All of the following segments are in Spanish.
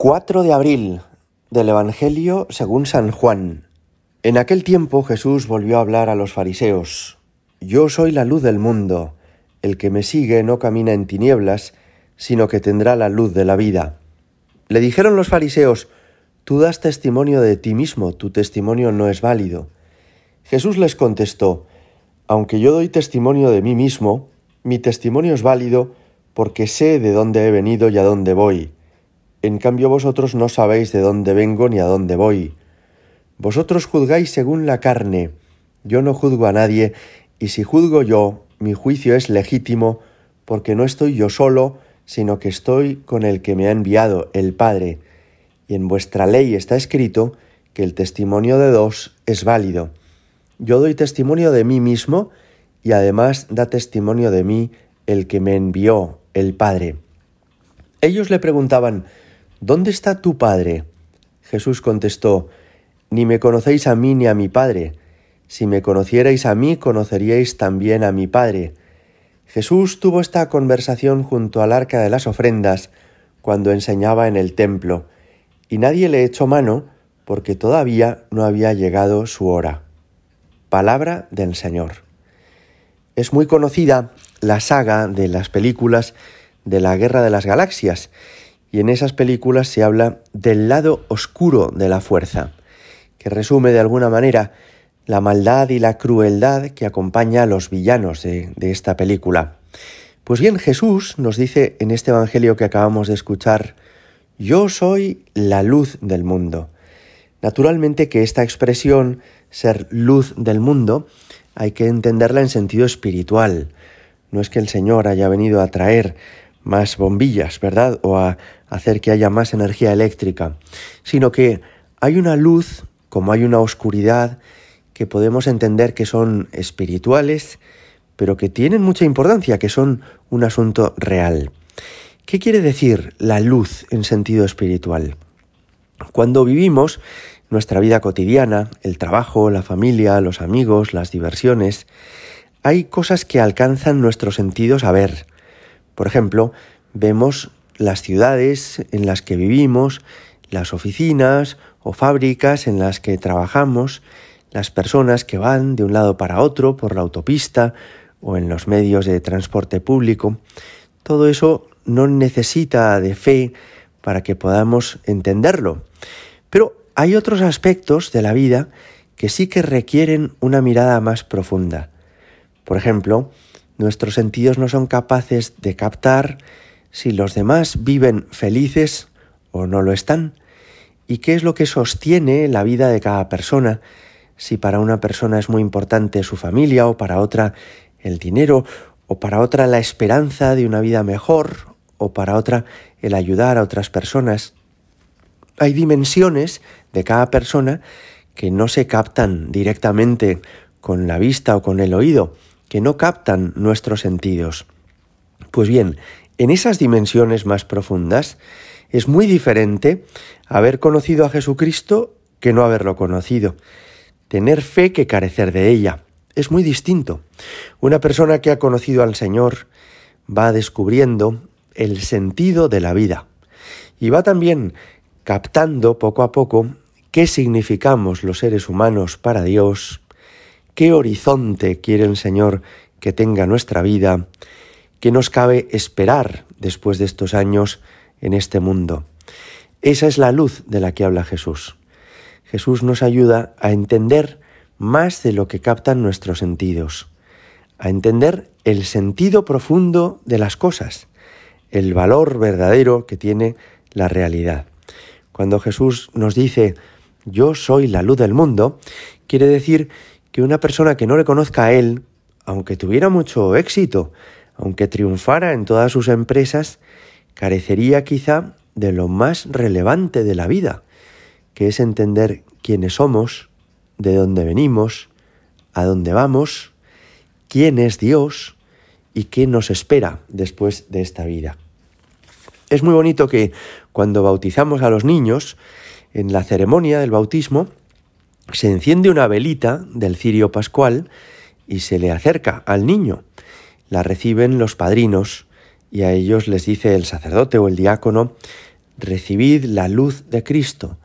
4 de abril del Evangelio según San Juan. En aquel tiempo Jesús volvió a hablar a los fariseos. Yo soy la luz del mundo. El que me sigue no camina en tinieblas, sino que tendrá la luz de la vida. Le dijeron los fariseos, Tú das testimonio de ti mismo, tu testimonio no es válido. Jesús les contestó, Aunque yo doy testimonio de mí mismo, mi testimonio es válido porque sé de dónde he venido y a dónde voy en cambio vosotros no sabéis de dónde vengo ni a dónde voy. Vosotros juzgáis según la carne, yo no juzgo a nadie, y si juzgo yo, mi juicio es legítimo, porque no estoy yo solo, sino que estoy con el que me ha enviado, el Padre. Y en vuestra ley está escrito que el testimonio de dos es válido. Yo doy testimonio de mí mismo, y además da testimonio de mí el que me envió, el Padre. Ellos le preguntaban, ¿Dónde está tu Padre? Jesús contestó, Ni me conocéis a mí ni a mi Padre. Si me conocierais a mí, conoceríais también a mi Padre. Jesús tuvo esta conversación junto al arca de las ofrendas, cuando enseñaba en el templo, y nadie le echó mano porque todavía no había llegado su hora. Palabra del Señor. Es muy conocida la saga de las películas de la Guerra de las Galaxias, y en esas películas se habla del lado oscuro de la fuerza, que resume de alguna manera la maldad y la crueldad que acompaña a los villanos de, de esta película. Pues bien, Jesús nos dice en este Evangelio que acabamos de escuchar, yo soy la luz del mundo. Naturalmente que esta expresión, ser luz del mundo, hay que entenderla en sentido espiritual. No es que el Señor haya venido a traer más bombillas, ¿verdad? O a hacer que haya más energía eléctrica, sino que hay una luz como hay una oscuridad que podemos entender que son espirituales, pero que tienen mucha importancia, que son un asunto real. ¿Qué quiere decir la luz en sentido espiritual? Cuando vivimos nuestra vida cotidiana, el trabajo, la familia, los amigos, las diversiones, hay cosas que alcanzan nuestros sentidos a ver. Por ejemplo, vemos las ciudades en las que vivimos, las oficinas o fábricas en las que trabajamos, las personas que van de un lado para otro por la autopista o en los medios de transporte público. Todo eso no necesita de fe para que podamos entenderlo. Pero hay otros aspectos de la vida que sí que requieren una mirada más profunda. Por ejemplo, nuestros sentidos no son capaces de captar si los demás viven felices o no lo están, y qué es lo que sostiene la vida de cada persona, si para una persona es muy importante su familia o para otra el dinero o para otra la esperanza de una vida mejor o para otra el ayudar a otras personas. Hay dimensiones de cada persona que no se captan directamente con la vista o con el oído, que no captan nuestros sentidos. Pues bien, en esas dimensiones más profundas, es muy diferente haber conocido a Jesucristo que no haberlo conocido. Tener fe que carecer de ella. Es muy distinto. Una persona que ha conocido al Señor va descubriendo el sentido de la vida y va también captando poco a poco qué significamos los seres humanos para Dios, qué horizonte quiere el Señor que tenga nuestra vida, ¿Qué nos cabe esperar después de estos años en este mundo? Esa es la luz de la que habla Jesús. Jesús nos ayuda a entender más de lo que captan nuestros sentidos, a entender el sentido profundo de las cosas, el valor verdadero que tiene la realidad. Cuando Jesús nos dice, yo soy la luz del mundo, quiere decir que una persona que no le conozca a Él, aunque tuviera mucho éxito, aunque triunfara en todas sus empresas, carecería quizá de lo más relevante de la vida, que es entender quiénes somos, de dónde venimos, a dónde vamos, quién es Dios y qué nos espera después de esta vida. Es muy bonito que cuando bautizamos a los niños, en la ceremonia del bautismo, se enciende una velita del cirio pascual y se le acerca al niño la reciben los padrinos y a ellos les dice el sacerdote o el diácono, recibid la luz de Cristo.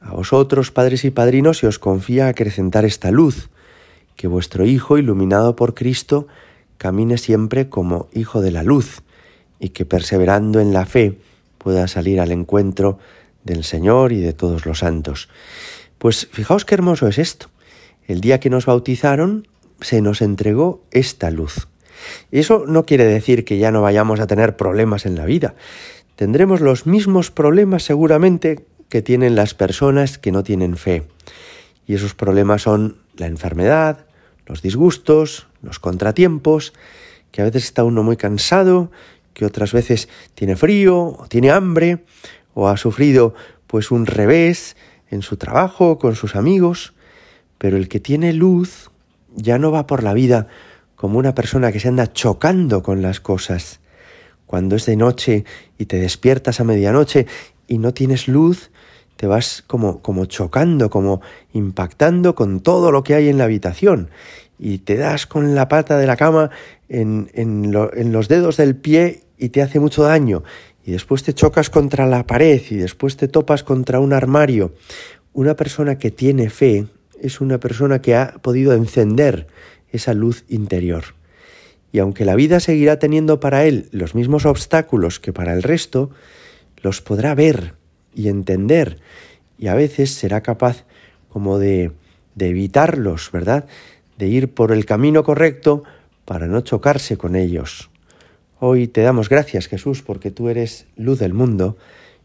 A vosotros, padres y padrinos, se os confía acrecentar esta luz, que vuestro Hijo, iluminado por Cristo, camine siempre como Hijo de la luz, y que perseverando en la fe pueda salir al encuentro del Señor y de todos los santos. Pues fijaos qué hermoso es esto. El día que nos bautizaron se nos entregó esta luz. Eso no quiere decir que ya no vayamos a tener problemas en la vida. Tendremos los mismos problemas seguramente que tienen las personas que no tienen fe. Y esos problemas son la enfermedad, los disgustos, los contratiempos, que a veces está uno muy cansado, que otras veces tiene frío, o tiene hambre, o ha sufrido pues un revés en su trabajo, con sus amigos, pero el que tiene luz ya no va por la vida como una persona que se anda chocando con las cosas. Cuando es de noche y te despiertas a medianoche y no tienes luz, te vas como, como chocando, como impactando con todo lo que hay en la habitación y te das con la pata de la cama en, en, en los dedos del pie y te hace mucho daño y después te chocas contra la pared y después te topas contra un armario. Una persona que tiene fe es una persona que ha podido encender esa luz interior. Y aunque la vida seguirá teniendo para él los mismos obstáculos que para el resto, los podrá ver y entender y a veces será capaz como de, de evitarlos, ¿verdad? De ir por el camino correcto para no chocarse con ellos. Hoy te damos gracias Jesús porque tú eres luz del mundo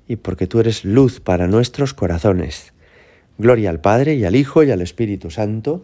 y porque tú eres luz para nuestros corazones. Gloria al Padre y al Hijo y al Espíritu Santo,